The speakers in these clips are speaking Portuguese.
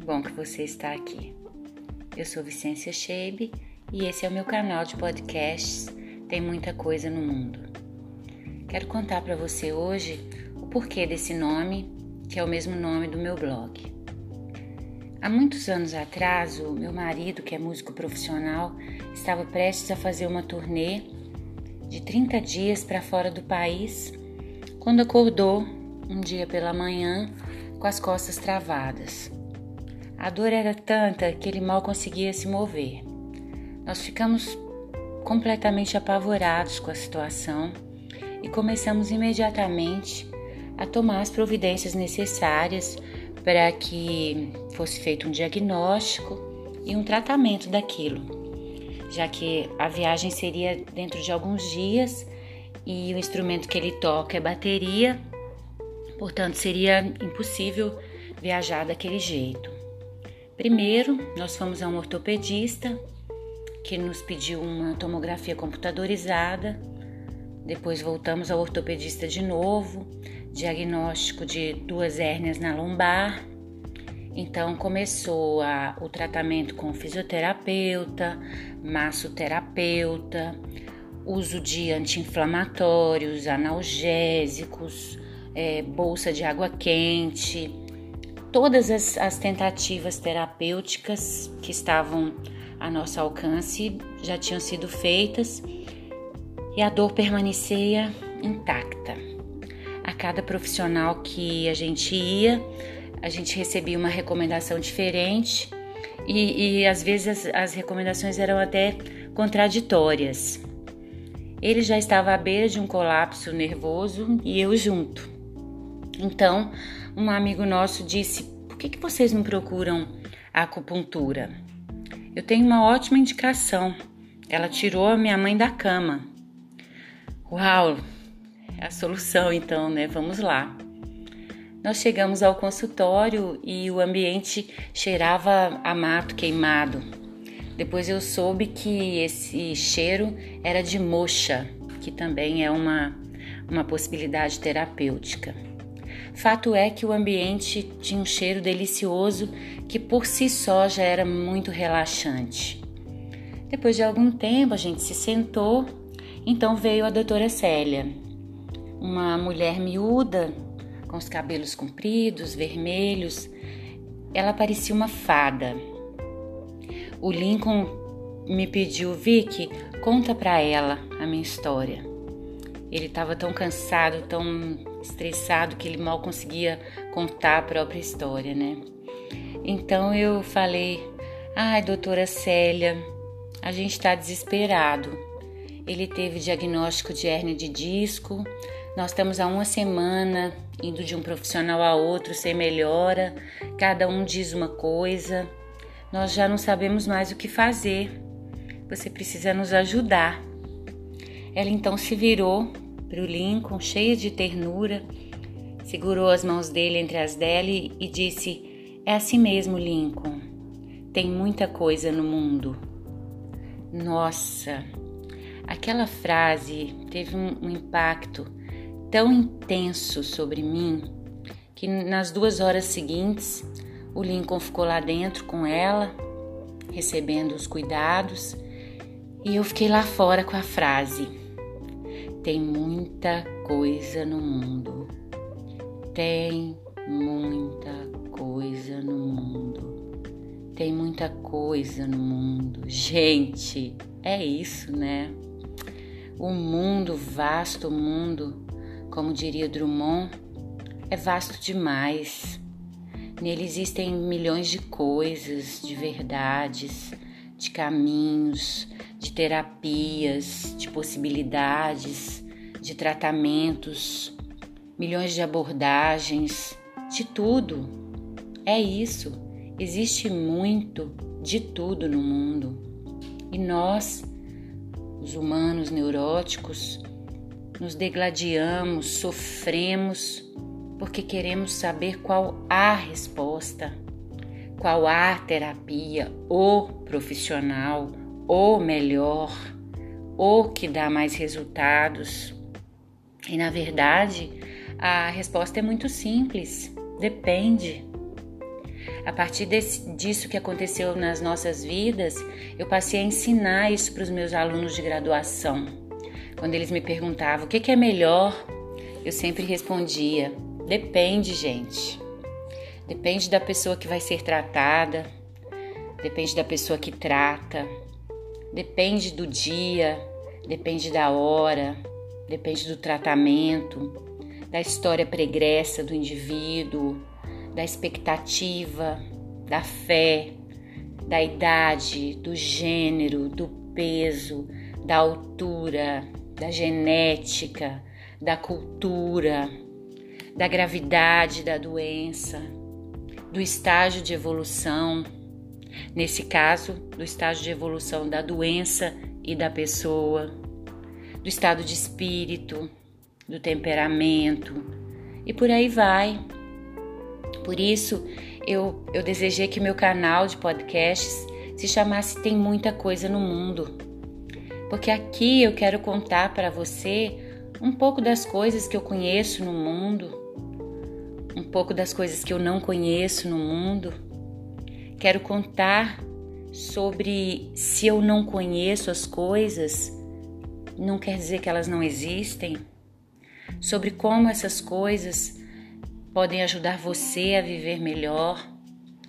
bom que você está aqui. Eu sou Vicência Shebe e esse é o meu canal de podcasts Tem Muita Coisa no Mundo. Quero contar para você hoje o porquê desse nome, que é o mesmo nome do meu blog. Há muitos anos atrás, o meu marido, que é músico profissional, estava prestes a fazer uma turnê de 30 dias para fora do país, quando acordou um dia pela manhã com as costas travadas. A dor era tanta que ele mal conseguia se mover. Nós ficamos completamente apavorados com a situação e começamos imediatamente a tomar as providências necessárias para que fosse feito um diagnóstico e um tratamento daquilo, já que a viagem seria dentro de alguns dias e o instrumento que ele toca é bateria, portanto seria impossível viajar daquele jeito. Primeiro, nós fomos a um ortopedista que nos pediu uma tomografia computadorizada. Depois voltamos ao ortopedista de novo, diagnóstico de duas hérnias na lombar. Então começou a, o tratamento com fisioterapeuta, massoterapeuta, uso de anti-inflamatórios, analgésicos, é, bolsa de água quente, todas as, as tentativas terapêuticas que estavam a nosso alcance já tinham sido feitas e a dor permanecia intacta. A cada profissional que a gente ia, a gente recebia uma recomendação diferente e, e às vezes as, as recomendações eram até contraditórias. Ele já estava à beira de um colapso nervoso e eu junto. Então, um amigo nosso disse: Por que, que vocês não procuram a acupuntura? Eu tenho uma ótima indicação. Ela tirou a minha mãe da cama. Uau! É a solução então, né? Vamos lá. Nós chegamos ao consultório e o ambiente cheirava a mato queimado. Depois eu soube que esse cheiro era de moxa, que também é uma, uma possibilidade terapêutica. Fato é que o ambiente tinha um cheiro delicioso que por si só já era muito relaxante. Depois de algum tempo a gente se sentou, então veio a doutora Célia, uma mulher miúda, com os cabelos compridos, vermelhos. Ela parecia uma fada. O Lincoln me pediu, Vicky, conta para ela a minha história. Ele estava tão cansado, tão estressado que ele mal conseguia contar a própria história, né? Então eu falei: "Ai, doutora Célia, a gente está desesperado. Ele teve diagnóstico de hérnia de disco. Nós estamos há uma semana indo de um profissional a outro sem melhora. Cada um diz uma coisa. Nós já não sabemos mais o que fazer. Você precisa nos ajudar." Ela então se virou para o Lincoln, cheia de ternura, segurou as mãos dele entre as dela e disse: É assim mesmo, Lincoln. Tem muita coisa no mundo. Nossa, aquela frase teve um impacto tão intenso sobre mim que nas duas horas seguintes o Lincoln ficou lá dentro com ela, recebendo os cuidados, e eu fiquei lá fora com a frase: tem muita coisa no mundo. Tem muita coisa no mundo. Tem muita coisa no mundo. Gente, é isso, né? O mundo, vasto mundo, como diria Drummond, é vasto demais. Nele existem milhões de coisas, de verdades, de caminhos, de terapias, de possibilidades, de tratamentos, milhões de abordagens, de tudo. É isso. Existe muito de tudo no mundo. E nós, os humanos neuróticos, nos degladiamos, sofremos, porque queremos saber qual a resposta, qual a terapia, o profissional, o melhor, o que dá mais resultados. E na verdade, a resposta é muito simples: depende. A partir desse, disso que aconteceu nas nossas vidas, eu passei a ensinar isso para os meus alunos de graduação. Quando eles me perguntavam o que, que é melhor, eu sempre respondia: depende, gente. Depende da pessoa que vai ser tratada, depende da pessoa que trata, depende do dia, depende da hora, depende do tratamento, da história pregressa do indivíduo, da expectativa, da fé, da idade, do gênero, do peso, da altura, da genética, da cultura, da gravidade da doença, do estágio de evolução, nesse caso, do estágio de evolução da doença e da pessoa, do estado de espírito, do temperamento e por aí vai. Por isso, eu, eu desejei que meu canal de podcasts se chamasse Tem Muita Coisa no Mundo. Porque aqui eu quero contar para você um pouco das coisas que eu conheço no mundo, um pouco das coisas que eu não conheço no mundo. Quero contar sobre se eu não conheço as coisas, não quer dizer que elas não existem. Sobre como essas coisas podem ajudar você a viver melhor,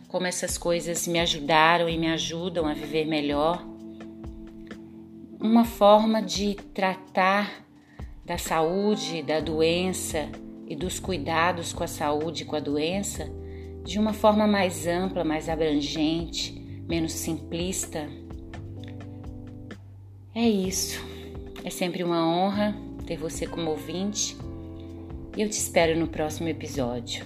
como essas coisas me ajudaram e me ajudam a viver melhor. Uma forma de tratar da saúde, da doença e dos cuidados com a saúde e com a doença de uma forma mais ampla, mais abrangente, menos simplista. É isso. É sempre uma honra ter você como ouvinte e eu te espero no próximo episódio.